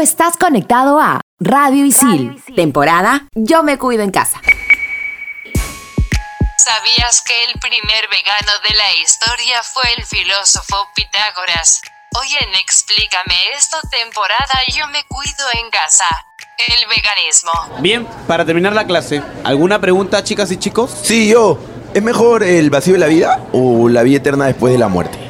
estás conectado a Radio Isil, temporada Yo me cuido en casa. ¿Sabías que el primer vegano de la historia fue el filósofo Pitágoras? Hoy en Explícame esto, temporada Yo me cuido en casa. El veganismo. Bien, para terminar la clase, ¿alguna pregunta, chicas y chicos? Sí, yo. ¿Es mejor el vacío de la vida o la vida eterna después de la muerte?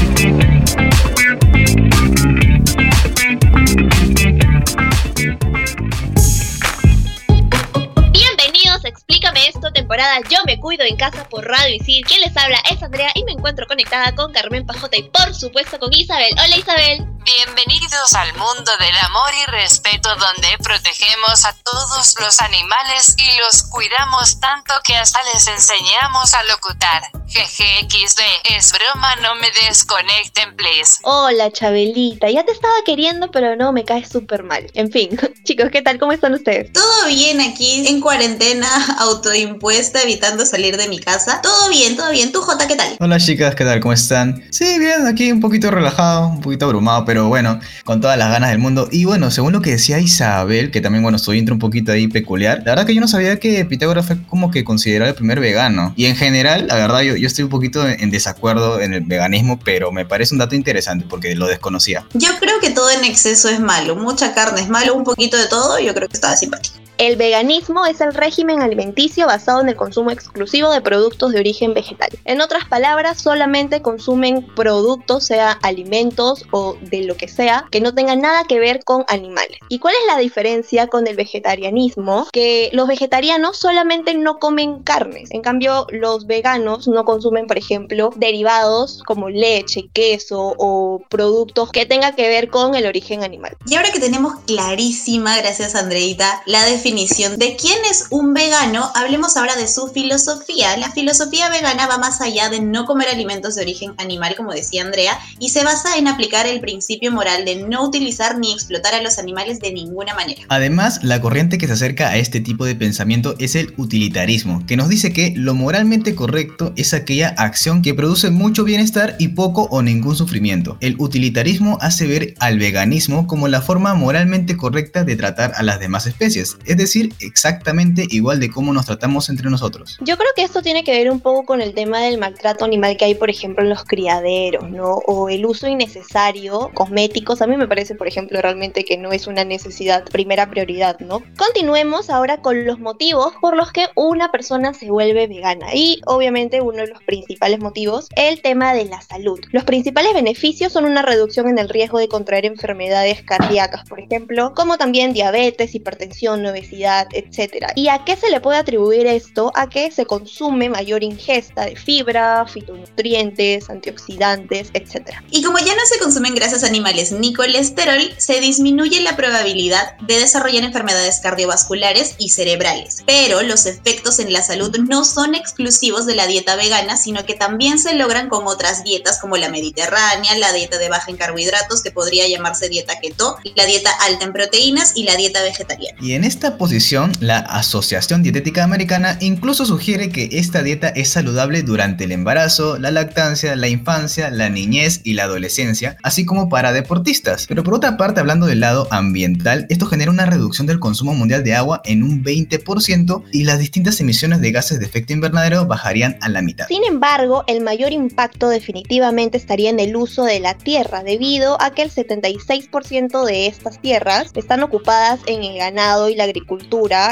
Temporada Yo me cuido en casa por Radio Isil. Quien les habla es Andrea y me encuentro conectada con Carmen Pajota y por supuesto con Isabel. Hola Isabel. Bienvenidos al mundo del amor y respeto donde protegemos a todos los animales y los cuidamos tanto que hasta les enseñamos a locutar. GGXD, es broma, no me desconecten, please. Hola Chabelita, ya te estaba queriendo pero no, me caes súper mal. En fin, chicos, ¿qué tal? ¿Cómo están ustedes? Todo bien aquí, en cuarentena, autoimpuesta, evitando salir de mi casa. Todo bien, todo bien. ¿Tú, Jota, qué tal? Hola chicas, ¿qué tal? ¿Cómo están? Sí, bien, aquí un poquito relajado, un poquito abrumado, pero bueno, con todas las ganas del mundo. Y bueno, según lo que decía Isabel, que también, bueno, su intro un poquito ahí peculiar, la verdad que yo no sabía que Pitágoras fue como que considerado el primer vegano. Y en general, la verdad, yo, yo estoy un poquito en desacuerdo en el veganismo, pero me parece un dato interesante porque lo desconocía. Yo creo que todo en exceso es malo. Mucha carne es malo, un poquito de todo, yo creo que estaba simpático. El veganismo es el régimen alimenticio basado en el consumo exclusivo de productos de origen vegetal. En otras palabras, solamente consumen productos, sea alimentos o de lo que sea, que no tengan nada que ver con animales. ¿Y cuál es la diferencia con el vegetarianismo? Que los vegetarianos solamente no comen carnes. En cambio, los veganos no consumen, por ejemplo, derivados como leche, queso o productos que tengan que ver con el origen animal. Y ahora que tenemos clarísima, gracias Andreita, la definición de quién es un vegano, hablemos ahora de su filosofía. La filosofía vegana va más allá de no comer alimentos de origen animal, como decía Andrea, y se basa en aplicar el principio moral de no utilizar ni explotar a los animales de ninguna manera. Además, la corriente que se acerca a este tipo de pensamiento es el utilitarismo, que nos dice que lo moralmente correcto es aquella acción que produce mucho bienestar y poco o ningún sufrimiento. El utilitarismo hace ver al veganismo como la forma moralmente correcta de tratar a las demás especies, es decir, exactamente igual de cómo nos tratamos entre nosotros. Yo creo que esto tiene que ver un poco con el tema del maltrato animal que hay, por ejemplo, en los criaderos, ¿no? O el uso innecesario, cosméticos. A mí me parece, por ejemplo, realmente que no es una necesidad primera prioridad, ¿no? Continuemos ahora con los motivos por los que una persona se vuelve vegana. Y obviamente uno de los principales motivos, el tema de la salud. Los principales beneficios son una reducción en el riesgo de contraer enfermedades cardíacas, por ejemplo, como también diabetes, hipertensión, obesidad, etc. ¿Y a qué se le puede atribuir esto? A que se consume mayor ingesta de fibra, fitonutrientes, antioxidantes, etc. Y como ya no se consumen grasas animales ni colesterol, se disminuye la probabilidad de desarrollar enfermedades cardiovasculares y cerebrales. Pero los efectos en la salud no son exclusivos de la dieta vegana, sino que también se logran con otras dietas como la mediterránea, la dieta de baja en carbohidratos, que podría llamarse dieta keto, la dieta alta en proteínas y la dieta vegetariana. Y en esta posición, la Asociación Dietética Americana incluso sugiere que esta dieta es saludable durante el embarazo, la lactancia, la infancia, la niñez y la adolescencia, así como para deportistas. Pero por otra parte, hablando del lado ambiental, esto genera una reducción del consumo mundial de agua en un 20% y las distintas emisiones de gases de efecto invernadero bajarían a la mitad. Sin embargo, el mayor impacto definitivamente estaría en el uso de la tierra, debido a que el 76% de estas tierras están ocupadas en el ganado y la agricultura,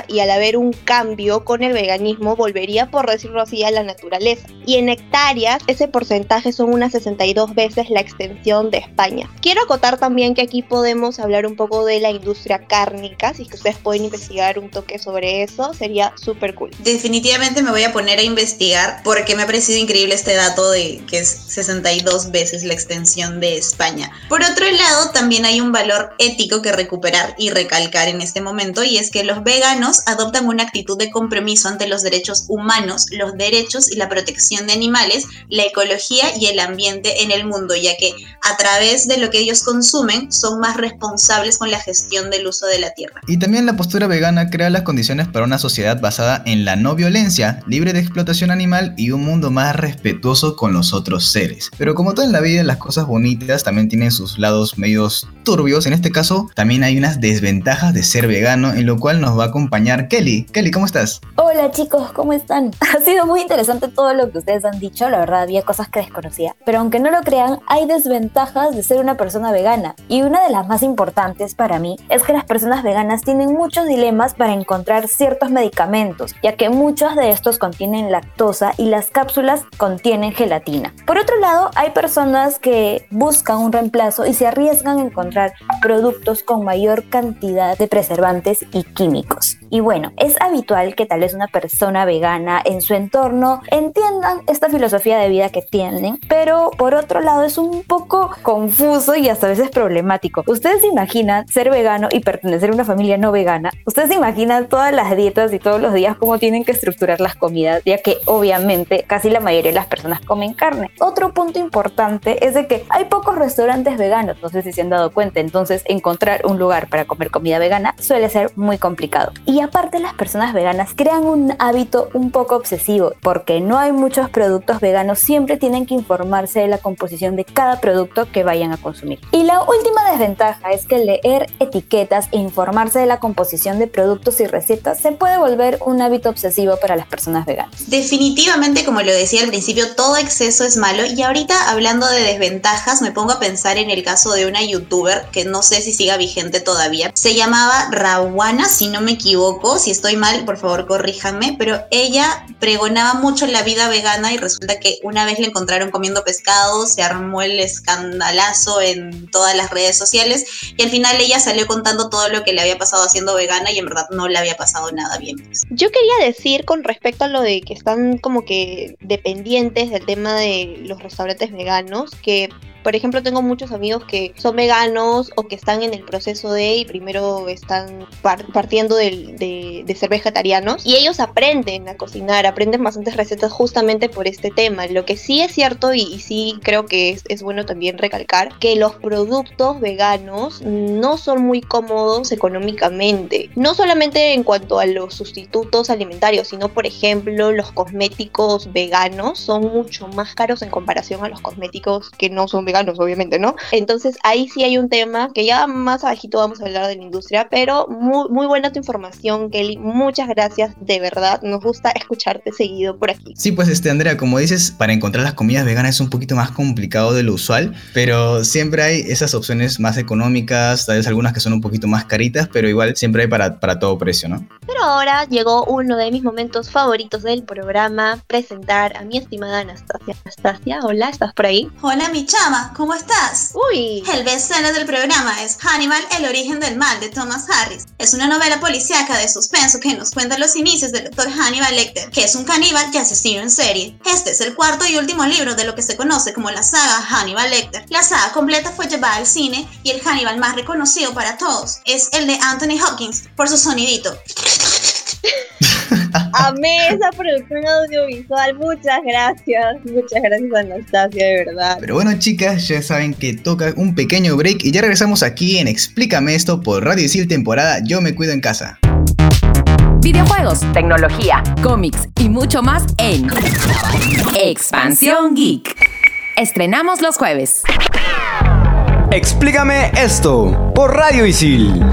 y al haber un cambio con el veganismo volvería, por decirlo así, a la naturaleza. Y en hectáreas, ese porcentaje son unas 62 veces la extensión de España. Quiero acotar también que aquí podemos hablar un poco de la industria cárnica, si que ustedes pueden investigar un toque sobre eso, sería súper cool. Definitivamente me voy a poner a investigar porque me ha parecido increíble este dato de que es 62 veces la extensión de España. Por otro lado, también hay un valor ético que recuperar y recalcar en este momento y es que que los veganos adoptan una actitud de compromiso ante los derechos humanos, los derechos y la protección de animales, la ecología y el ambiente en el mundo, ya que a través de lo que ellos consumen son más responsables con la gestión del uso de la tierra. Y también la postura vegana crea las condiciones para una sociedad basada en la no violencia, libre de explotación animal y un mundo más respetuoso con los otros seres. Pero como todo en la vida, las cosas bonitas también tienen sus lados medios turbios. En este caso, también hay unas desventajas de ser vegano, en lo cual nos va a acompañar Kelly. Kelly, ¿cómo estás? Hola chicos, ¿cómo están? Ha sido muy interesante todo lo que ustedes han dicho, la verdad había cosas que desconocía. Pero aunque no lo crean, hay desventajas de ser una persona vegana. Y una de las más importantes para mí es que las personas veganas tienen muchos dilemas para encontrar ciertos medicamentos, ya que muchos de estos contienen lactosa y las cápsulas contienen gelatina. Por otro lado, hay personas que buscan un reemplazo y se arriesgan a encontrar productos con mayor cantidad de preservantes y químicos. Y bueno, es habitual que tal vez una persona vegana en su entorno entiendan esta filosofía de vida que tienen, pero por otro lado es un poco confuso y hasta a veces problemático. ¿Ustedes se imaginan ser vegano y pertenecer a una familia no vegana? ¿Ustedes se imaginan todas las dietas y todos los días cómo tienen que estructurar las comidas? Ya que obviamente casi la mayoría de las personas comen carne. Otro punto importante es de que hay pocos restaurantes veganos, no sé si se han dado cuenta, entonces encontrar un lugar para comer comida vegana suele ser muy complicado. Y aparte las personas veganas crean un hábito un poco obsesivo, porque no hay muchos productos veganos, siempre tienen que informarse de la composición de cada producto que vayan a consumir. Y la última desventaja es que leer etiquetas e informarse de la composición de productos y recetas se puede volver un hábito obsesivo para las personas veganas. Definitivamente, como lo decía al principio, todo exceso es malo y ahorita hablando de desventajas me pongo a pensar en el caso de una youtuber que no sé si siga vigente todavía. Se llamaba Rawana, si no me equivoco, si estoy mal, por favor corríjanme, pero ella pregonaba mucho la vida vegana y resulta que una vez le encontraron comiendo pescado, se armó el escandalazo en todas las redes sociales y al final ella salió contando todo lo que le había pasado haciendo vegana y en verdad no le había pasado nada bien. Yo quería decir con respecto a lo de que están como que dependientes del tema de los restaurantes veganos, que por ejemplo, tengo muchos amigos que son veganos o que están en el proceso de y primero están par- partiendo del- de, de ser vegetarianos y ellos aprenden a cocinar, aprenden bastantes recetas justamente por este tema. Lo que sí es cierto y, sí creo que es, bueno también recalcar que los productos veganos no son muy cómodos económicamente. No solamente en cuanto a los sustitutos alimentarios, sino por ejemplo los cosméticos veganos son mucho más caros en comparación a los cosméticos que no son veganos, obviamente, ¿no? Entonces ahí sí hay un tema que ya más abajito vamos a hablar de la industria, pero muy, muy buena tu información, Kelly. Muchas gracias, de verdad. Nos gusta escucharte seguido por aquí. Sí, pues este Andrea, como dices, para encontrar las comidas veganas es un poquito más complicado de lo usual, pero siempre hay esas opciones más económicas, tal vez algunas que son un poquito más caritas, pero igual siempre hay para, para todo precio, ¿no? Pero ahora llegó uno de mis momentos favoritos del programa, presentar a mi estimada Anastasia. Anastasia, hola, ¿estás por ahí? Hola mi chama, ¿cómo estás? Uy. El bestseller del programa es Hannibal, el origen del mal de Thomas Harris. Es una novela policíaca de suspenso que nos cuenta los inicios del doctor Hannibal Lecter, que es un caníbal y asesino en serie. Este es el cuarto y último libro de lo que se conoce como la saga Hannibal Lecter. La saga completa fue llevada al cine y el Hannibal más reconocido para todos es el de Anthony Hopkins por su sonidito. Amé esa producción audiovisual. Muchas gracias. Muchas gracias, Anastasia, de verdad. Pero bueno, chicas, ya saben que toca un pequeño break y ya regresamos aquí en Explícame esto por Radio Isil temporada Yo me cuido en casa. Videojuegos, tecnología, cómics y mucho más en Expansión Geek. Estrenamos los jueves. Explícame esto por Radio Isil.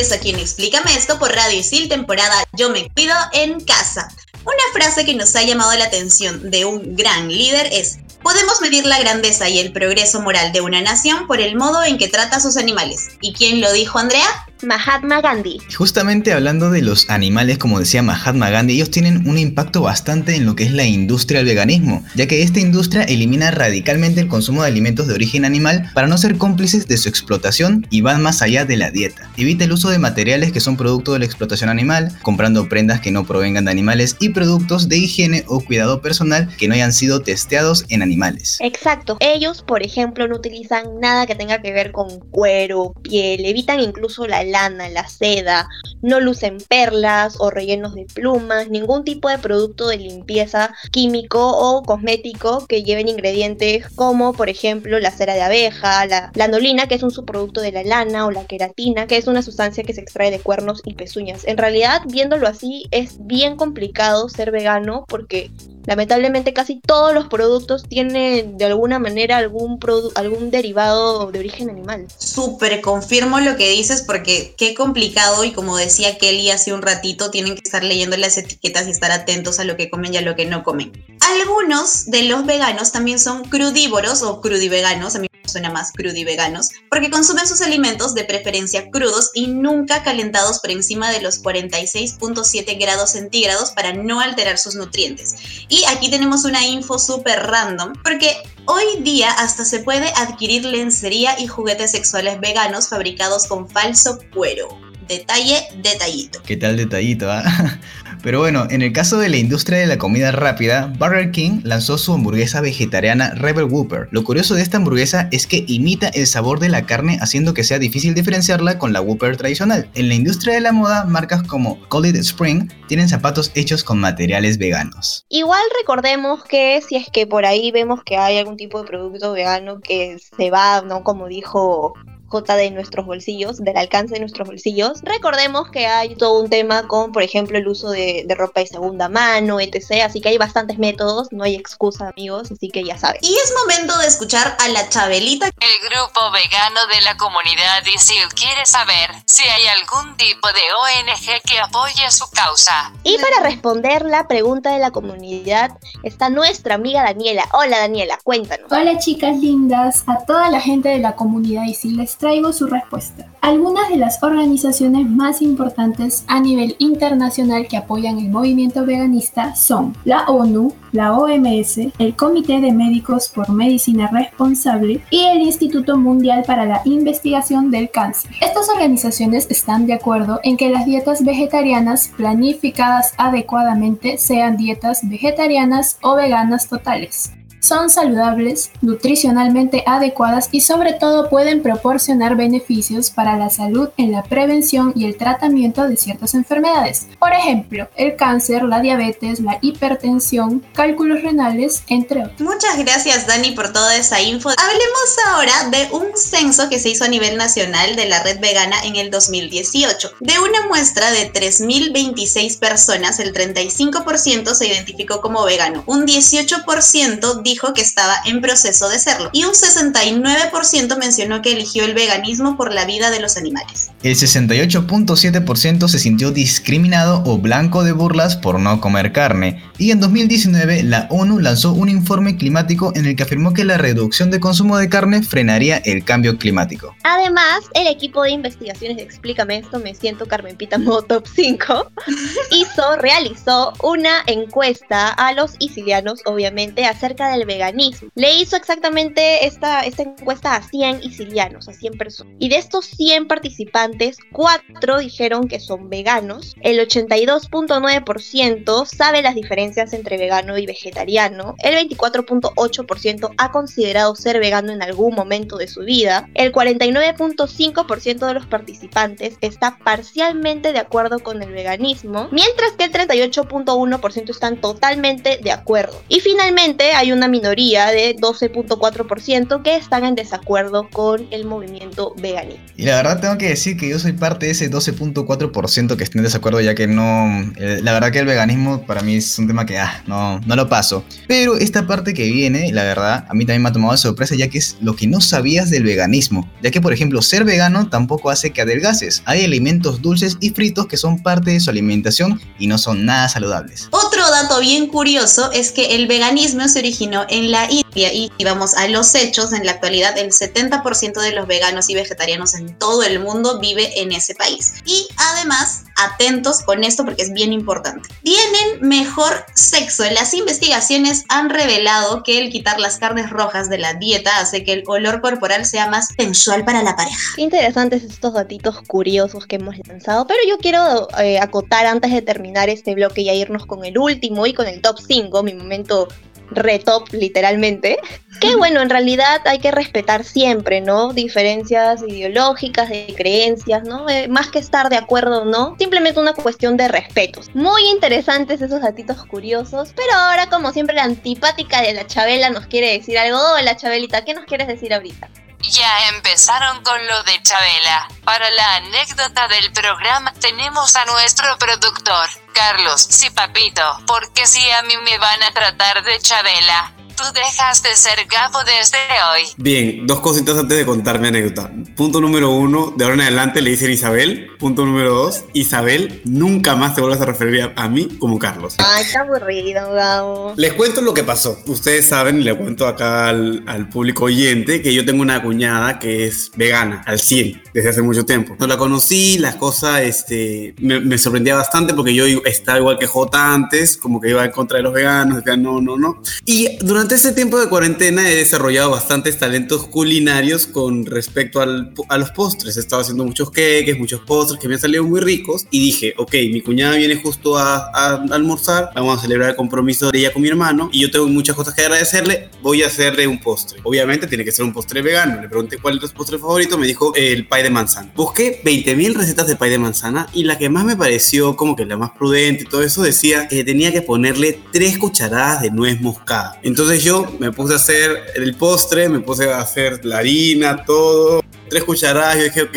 Regreso aquí en Explícame esto por Radio Isil, temporada Yo me cuido en casa. Una frase que nos ha llamado la atención de un gran líder es, podemos medir la grandeza y el progreso moral de una nación por el modo en que trata a sus animales. ¿Y quién lo dijo, Andrea? Mahatma Gandhi. Justamente hablando de los animales, como decía Mahatma Gandhi, ellos tienen un impacto bastante en lo que es la industria del veganismo, ya que esta industria elimina radicalmente el consumo de alimentos de origen animal para no ser cómplices de su explotación y van más allá de la dieta. Evita el uso de materiales que son producto de la explotación animal, comprando prendas que no provengan de animales y productos de higiene o cuidado personal que no hayan sido testeados en animales. Exacto. Ellos, por ejemplo, no utilizan nada que tenga que ver con cuero, piel, evitan incluso la lana, la seda, no lucen perlas o rellenos de plumas, ningún tipo de producto de limpieza químico o cosmético que lleven ingredientes como por ejemplo la cera de abeja, la lanolina que es un subproducto de la lana o la queratina que es una sustancia que se extrae de cuernos y pezuñas. En realidad, viéndolo así, es bien complicado ser vegano porque lamentablemente casi todos los productos tienen de alguna manera algún, algún derivado de origen animal. Súper confirmo lo que dices porque qué complicado y como decía Kelly hace un ratito, tienen que estar leyendo las etiquetas y estar atentos a lo que comen y a lo que no comen. Algunos de los veganos también son crudívoros o crudiveganos, a mí suena más crudiveganos, porque consumen sus alimentos de preferencia crudos y nunca calentados por encima de los 46.7 grados centígrados para no alterar sus nutrientes. Y aquí tenemos una info súper random, porque hoy día hasta se puede adquirir lencería y juguetes sexuales veganos fabricados con falso cuero. Detalle, detallito. ¿Qué tal detallito, ah? Pero bueno, en el caso de la industria de la comida rápida, Burger King lanzó su hamburguesa vegetariana Rebel Whopper. Lo curioso de esta hamburguesa es que imita el sabor de la carne haciendo que sea difícil diferenciarla con la Whopper tradicional. En la industria de la moda, marcas como Call It Spring tienen zapatos hechos con materiales veganos. Igual recordemos que si es que por ahí vemos que hay algún tipo de producto vegano que se va, ¿no? Como dijo de nuestros bolsillos, del alcance de nuestros bolsillos. Recordemos que hay todo un tema con, por ejemplo, el uso de, ropa de segunda mano, etc. Así que hay bastantes métodos, no hay excusa, amigos, así que ya saben. Y es momento de escuchar a la Chabelita. El grupo vegano de la comunidad ISIL quiere saber si hay algún tipo de ONG que apoye su causa. Y para responder la pregunta de la comunidad está nuestra amiga Daniela. Hola Daniela, cuéntanos. Hola chicas lindas, a toda la gente de la comunidad ISIL les traigo su respuesta. Algunas de las organizaciones más importantes a nivel internacional que apoyan el movimiento veganista son la ONU, la OMS, el Comité de Médicos por Medicina Responsable y el Instituto Mundial para la Investigación del Cáncer. Estas organizaciones están de acuerdo en que las dietas vegetarianas planificadas adecuadamente sean dietas vegetarianas o veganas totales son saludables, nutricionalmente adecuadas y sobre todo pueden proporcionar beneficios para la salud en la prevención y el tratamiento de ciertas enfermedades. Por ejemplo, el cáncer, la diabetes, la hipertensión, cálculos renales, entre otros. Muchas gracias Dani por toda esa info. Hablemos ahora de un censo que se hizo a nivel nacional de la red vegana en el 2018. De una muestra de 3.026 personas, el 35% se identificó como vegano, un 18% dijo que estaba en proceso de serlo y un 69% mencionó que eligió el veganismo por la vida de los animales. El 68.7% se sintió discriminado o blanco de burlas por no comer carne y en 2019 la ONU lanzó un informe climático en el que afirmó que la reducción de consumo de carne frenaría el cambio climático. Además, el equipo de investigaciones de Explícame esto, me siento Carmen Pita modo top 5, hizo, realizó una encuesta a los isilianos, obviamente, acerca de veganismo. Le hizo exactamente esta, esta encuesta a 100 isilianos, a 100 personas. Y de estos 100 participantes, 4 dijeron que son veganos. El 82.9% sabe las diferencias entre vegano y vegetariano. El 24.8% ha considerado ser vegano en algún momento de su vida. El 49.5% de los participantes está parcialmente de acuerdo con el veganismo, mientras que el 38.1% están totalmente de acuerdo. Y finalmente hay una minoría de 12.4% que están en desacuerdo con el movimiento veganista. Y la verdad tengo que decir que yo soy parte de ese 12.4% que está en desacuerdo ya que no... Eh, la verdad que el veganismo para mí es un tema que ah, no, no lo paso. Pero esta parte que viene, la verdad, a mí también me ha tomado de sorpresa ya que es lo que no sabías del veganismo. Ya que por ejemplo ser vegano tampoco hace que adelgaces. Hay alimentos dulces y fritos que son parte de su alimentación y no son nada saludables. Otro dato bien curioso es que el veganismo se originó en la India Y vamos a los hechos, en la actualidad el 70% de los veganos y vegetarianos en todo el mundo vive en ese país. Y además, atentos con esto porque es bien importante. Tienen mejor sexo. Las investigaciones han revelado que el quitar las carnes rojas de la dieta hace que el olor corporal sea más sensual para la pareja. Qué interesantes estos datitos curiosos que hemos lanzado, pero yo quiero eh, acotar antes de terminar este bloque y a irnos con el último y con el top 5, mi momento retop literalmente, que bueno, en realidad hay que respetar siempre, ¿no? Diferencias ideológicas, de creencias, ¿no? Eh, más que estar de acuerdo o no, simplemente una cuestión de respetos. Muy interesantes esos datitos curiosos, pero ahora como siempre la antipática de la Chabela nos quiere decir algo. Hola Chabelita, ¿qué nos quieres decir ahorita? Ya empezaron con lo de Chabela. Para la anécdota del programa tenemos a nuestro productor, Carlos. Sí, papito, porque si a mí me van a tratar de Chabela, tú dejas de ser Gabo desde hoy. Bien, dos cositas antes de contar mi anécdota. Punto número uno, de ahora en adelante le dicen Isabel. Punto número dos, Isabel, nunca más te vuelvas a referir a, a mí como Carlos. Ay, qué aburrido, Gabo. Les cuento lo que pasó. Ustedes saben, y le cuento acá al, al público oyente, que yo tengo una cuñada que es vegana, al 100, desde hace mucho tiempo. No la conocí, las cosas este, me, me sorprendía bastante porque yo estaba igual que J antes, como que iba en contra de los veganos, decía no, no, no. Y durante este tiempo de cuarentena he desarrollado bastantes talentos culinarios con respecto al, a los postres. He estado haciendo muchos queques, muchos postres que me han salido muy ricos y dije, ok, mi cuñada viene justo a, a almorzar, vamos a celebrar el compromiso de ella con mi hermano y yo tengo muchas cosas que agradecerle, voy a hacerle un postre. Obviamente tiene que ser un postre vegano. Le pregunté cuál es tu postre favorito, me dijo el pie de manzana. Busqué 20.000 recetas de pie de manzana y la que más me pareció como que la más prudente y todo eso decía que tenía que ponerle 3 cucharadas de nuez moscada. Entonces yo me puse a hacer el postre, me puse a hacer la harina, todo, 3 cucharadas, yo dije, ok,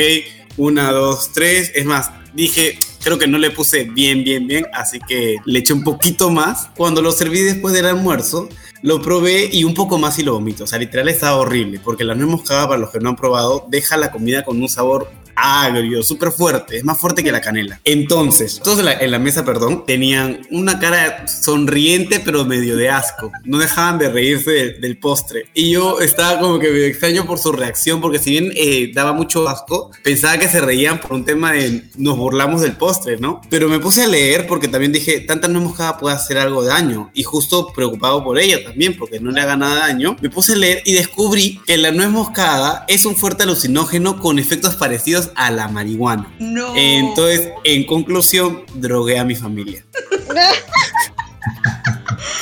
una, dos, tres. Es más, dije, creo que no le puse bien, bien, bien, así que le eché un poquito más. Cuando lo serví después del almuerzo, lo probé y un poco más y lo vomito. O sea, literal estaba horrible, porque la nuez moscada, para los que no han probado, deja la comida con un sabor agrio, súper fuerte, es más fuerte que la canela. Entonces, todos en la, mesa, perdón, tenían una cara sonriente pero medio de asco. No dejaban de reírse de, del postre. Y yo estaba como que medio extraño por su reacción, porque si bien eh, daba mucho asco, pensaba que se reían por un tema de nos burlamos del postre, ¿no? Pero me puse a leer porque también dije, tanta nuez moscada puede hacer algo de daño. Y justo preocupado por ella también, porque no le haga nada daño, me puse a leer y descubrí que la nuez moscada es un fuerte alucinógeno con efectos parecidos a la marihuana. No. Entonces, en conclusión, drogué a mi familia.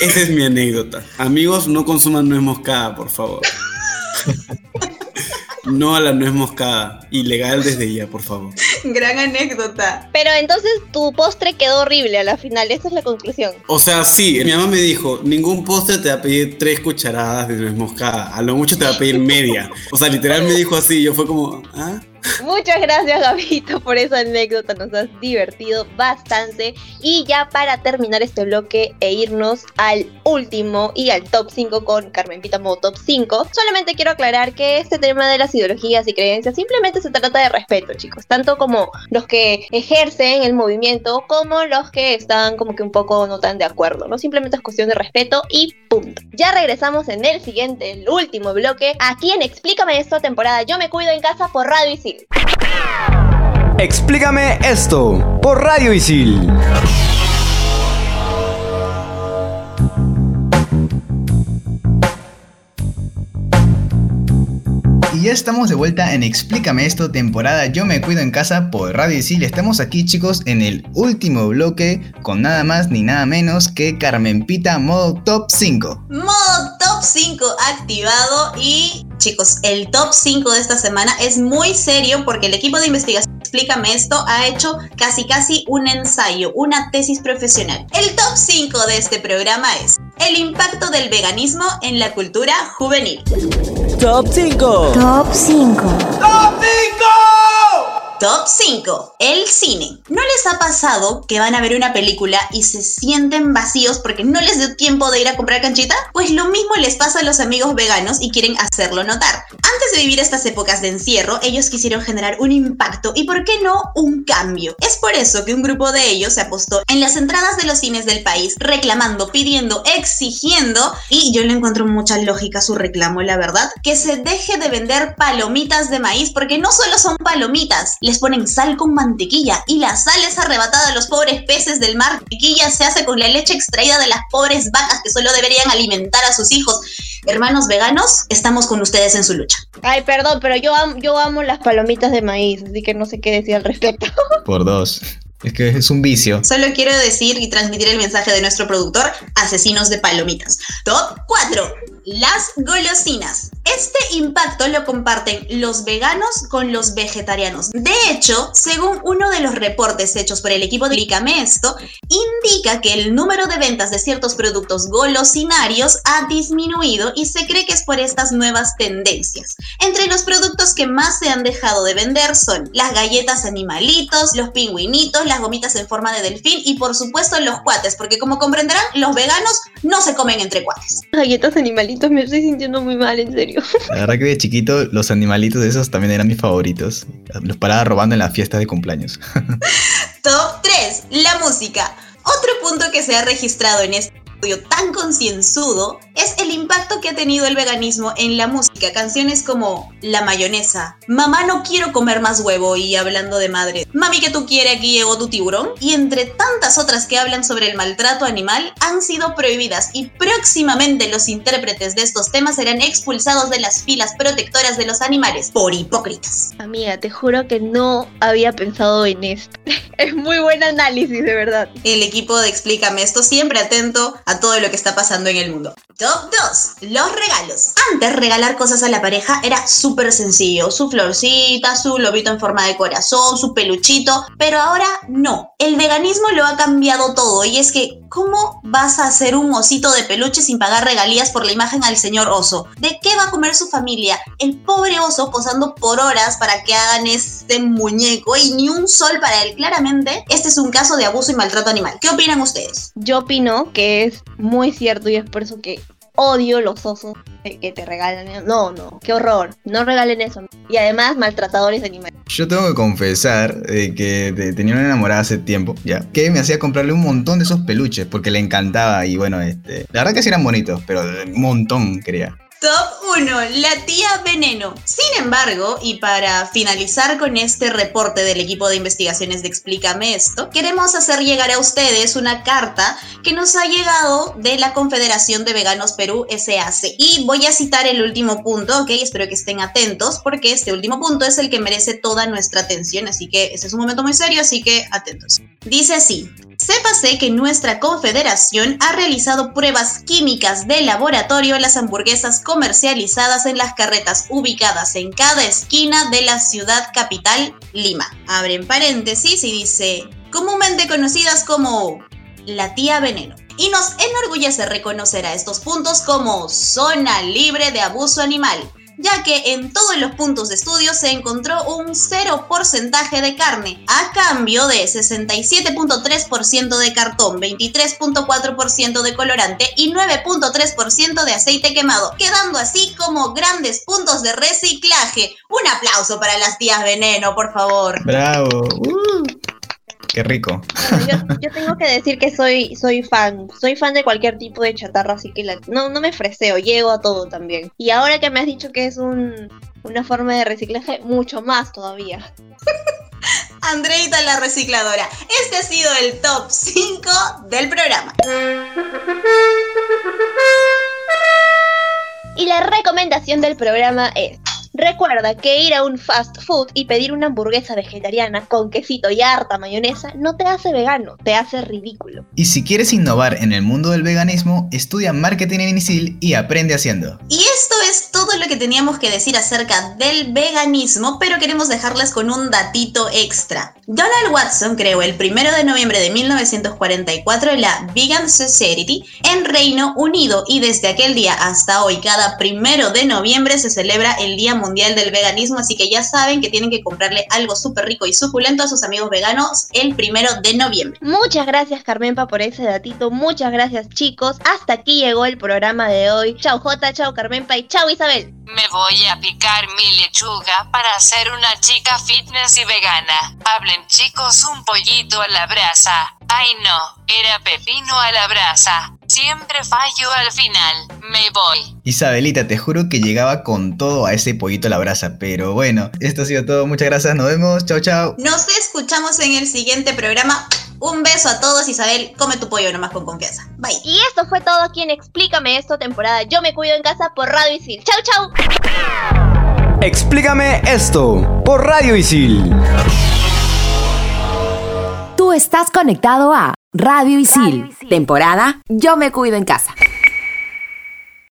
Esa es mi anécdota. Amigos, no consuman nuez moscada, por favor. No a la nuez moscada. Ilegal desde ya, por favor. Gran anécdota. Pero entonces tu postre quedó horrible a la final, esa es la conclusión. O sea, sí, mi mamá me dijo, ningún postre te va a pedir tres cucharadas de nuez moscada. A lo mucho te va a pedir media. O sea, literal me dijo así, yo fue como, ¿ah? Muchas gracias, Gabito, por esa anécdota. Nos has divertido bastante. Y ya para terminar este bloque e irnos al último y al top 5 con Carmen Pita modo top 5, solamente quiero aclarar que este tema de las ideologías y creencias simplemente se trata de respeto, chicos. Tanto como los que ejercen el movimiento como los que están como que un poco no tan de acuerdo, ¿no? Simplemente es cuestión de respeto y punto. Ya regresamos en el siguiente, el último bloque, aquí en Explícame esto, temporada Yo me cuido en casa por Radio Isil. Explícame esto por Radio Isil. Y ya estamos de vuelta en Explícame esto, temporada Yo me cuido en casa por Radio Isil. Estamos aquí, chicos, en el último bloque con nada más ni nada menos que Carmen Pita modo top 5. Modo top 5 activado y chicos, el top 5 de esta semana es muy serio porque el equipo de investigación Explícame esto ha hecho casi casi un ensayo, una tesis profesional. El top 5 de este programa es el impacto del veganismo en la cultura juvenil. Top 5. Top 5. Top 5. Top 5. El cine. ¿No les ha pasado que van a ver una película y se sienten vacíos porque no les dio tiempo de ir a comprar canchita? Pues lo mismo les pasa a los amigos veganos y quieren hacerlo notar. Antes de vivir estas épocas de encierro, ellos quisieron generar un impacto y, ¿por qué no, un cambio? Es por eso que un grupo de ellos se apostó en las entradas de los cines del país, reclamando, pidiendo, exigiendo, y yo le encuentro mucha lógica su reclamo, la verdad, que se deje de vender palomitas de maíz porque no solo son palomitas, les ponen sal con mantequilla y la sal es arrebatada a los pobres peces del mar. Mantequilla se hace con la leche extraída de las pobres vacas que solo deberían alimentar a sus hijos. Hermanos veganos, estamos con ustedes en su lucha. Ay, perdón, pero yo amo, yo amo las palomitas de maíz, así que no sé qué decir al respecto. Por dos. Es que es un vicio. Solo quiero decir y transmitir el mensaje de nuestro productor, asesinos de palomitas. Top 4. Las golosinas. Este impacto lo comparten los veganos con los vegetarianos. De hecho, según uno de los reportes hechos por el equipo de Lícame esto, indica que el número de ventas de ciertos productos golosinarios ha disminuido y se cree que es por estas nuevas tendencias. Entre los productos que más se han dejado de vender son las galletas animalitos, los pingüinitos, las gomitas en forma de delfín y por supuesto los cuates, porque como comprenderán, los veganos no se comen entre cuates. Galletas animalitos me estoy sintiendo muy mal, en serio. La verdad que de chiquito los animalitos de esos también eran mis favoritos. Los paraba robando en la fiesta de cumpleaños. Top 3. La música. Otro punto que se ha registrado en este tan concienzudo es el impacto que ha tenido el veganismo en la música. Canciones como La mayonesa, Mamá no quiero comer más huevo y hablando de madre, Mami que tú quieres aquí llegó tu tiburón y entre tantas otras que hablan sobre el maltrato animal han sido prohibidas y próximamente los intérpretes de estos temas serán expulsados de las filas protectoras de los animales por hipócritas. Amiga, te juro que no había pensado en esto. es muy buen análisis, de verdad. El equipo de Explícame esto siempre atento a todo lo que está pasando en el mundo. Top 2. Los regalos. Antes regalar cosas a la pareja era súper sencillo. Su florcita, su lobito en forma de corazón, su peluchito. Pero ahora no. El veganismo lo ha cambiado todo. Y es que, ¿cómo vas a hacer un osito de peluche sin pagar regalías por la imagen al señor oso? ¿De qué va a comer su familia? El pobre oso posando por horas para que hagan este muñeco y ni un sol para él. Claramente, este es un caso de abuso y maltrato animal. ¿Qué opinan ustedes? Yo opino que es muy cierto y es por eso que odio los osos que te regalan. No, no, qué horror. No regalen eso. Y además, maltratadores de animales. Yo tengo que confesar que tenía una enamorada hace tiempo, ya, que me hacía comprarle un montón de esos peluches porque le encantaba. Y bueno, este, la verdad que sí eran bonitos, pero un montón quería. Top 1. La tía Veneno. Sin embargo, y para finalizar con este reporte del equipo de investigaciones de Explícame esto, queremos hacer llegar a ustedes una carta que nos ha llegado de la Confederación de Veganos Perú SAC. Y voy a citar el último punto, ok, espero que estén atentos porque este último punto es el que merece toda nuestra atención, así que este es un momento muy serio, así que atentos. Dice así, Sépase que nuestra confederación ha realizado pruebas químicas de laboratorio a las hamburguesas comercializadas en las carretas ubicadas en cada esquina de la ciudad capital, Lima. Abren paréntesis y dice, comúnmente conocidas como la tía veneno. Y nos enorgullece reconocer a estos puntos como zona libre de abuso animal ya que en todos los puntos de estudio se encontró un 0 porcentaje de carne, a cambio de 67.3% de cartón, 23.4% de colorante y 9.3% de aceite quemado, quedando así como grandes puntos de reciclaje. Un aplauso para las tías veneno, por favor. Bravo. Uh. Qué rico. yo, tengo que decir que soy, soy fan. Soy fan de cualquier tipo de chatarra, así que no, no me freseo, llego a todo también. Y ahora que me has dicho que es un, una forma de reciclaje, mucho más todavía. Andreita la recicladora. Este ha sido el top 5 del programa. Y la recomendación del programa es Recuerda que ir a un fast food y pedir una hamburguesa vegetariana con quesito y harta mayonesa no te hace vegano, te hace ridículo. Y si quieres innovar en el mundo del veganismo, estudia marketing en INICIL y aprende haciendo. Y esto es todo lo que teníamos que decir acerca del veganismo, pero queremos dejarles con un datito extra. Donald Watson creó el 1 de noviembre de 1944 la Vegan Society en Reino Unido y desde aquel día hasta hoy, cada 1 de noviembre se celebra el Día Mundial del Veganismo, así que ya saben que tienen que comprarle algo súper rico y suculento a sus amigos veganos el 1 de noviembre. Muchas gracias Carmenpa por ese datito, muchas gracias chicos, hasta aquí llegó el programa de hoy. Chao Jota, chao Carmenpa y chao Isabel. Me voy a picar mi lechuga para ser una chica fitness y vegana. Hablen chicos un pollito a la brasa. Ay no, era pepino a la brasa. Siempre fallo al final. Me voy. Isabelita, te juro que llegaba con todo a ese pollito a la brasa, pero bueno, esto ha sido todo. Muchas gracias, nos vemos. Chao, chao. Nos escuchamos en el siguiente programa. Un beso a todos, Isabel. Come tu pollo nomás con confianza. Bye. Y esto fue todo aquí en Explícame esto, temporada Yo me cuido en casa por Radio Isil. Chau, chau. Explícame esto por Radio Isil. Tú estás conectado a Radio Isil, temporada Yo me cuido en casa.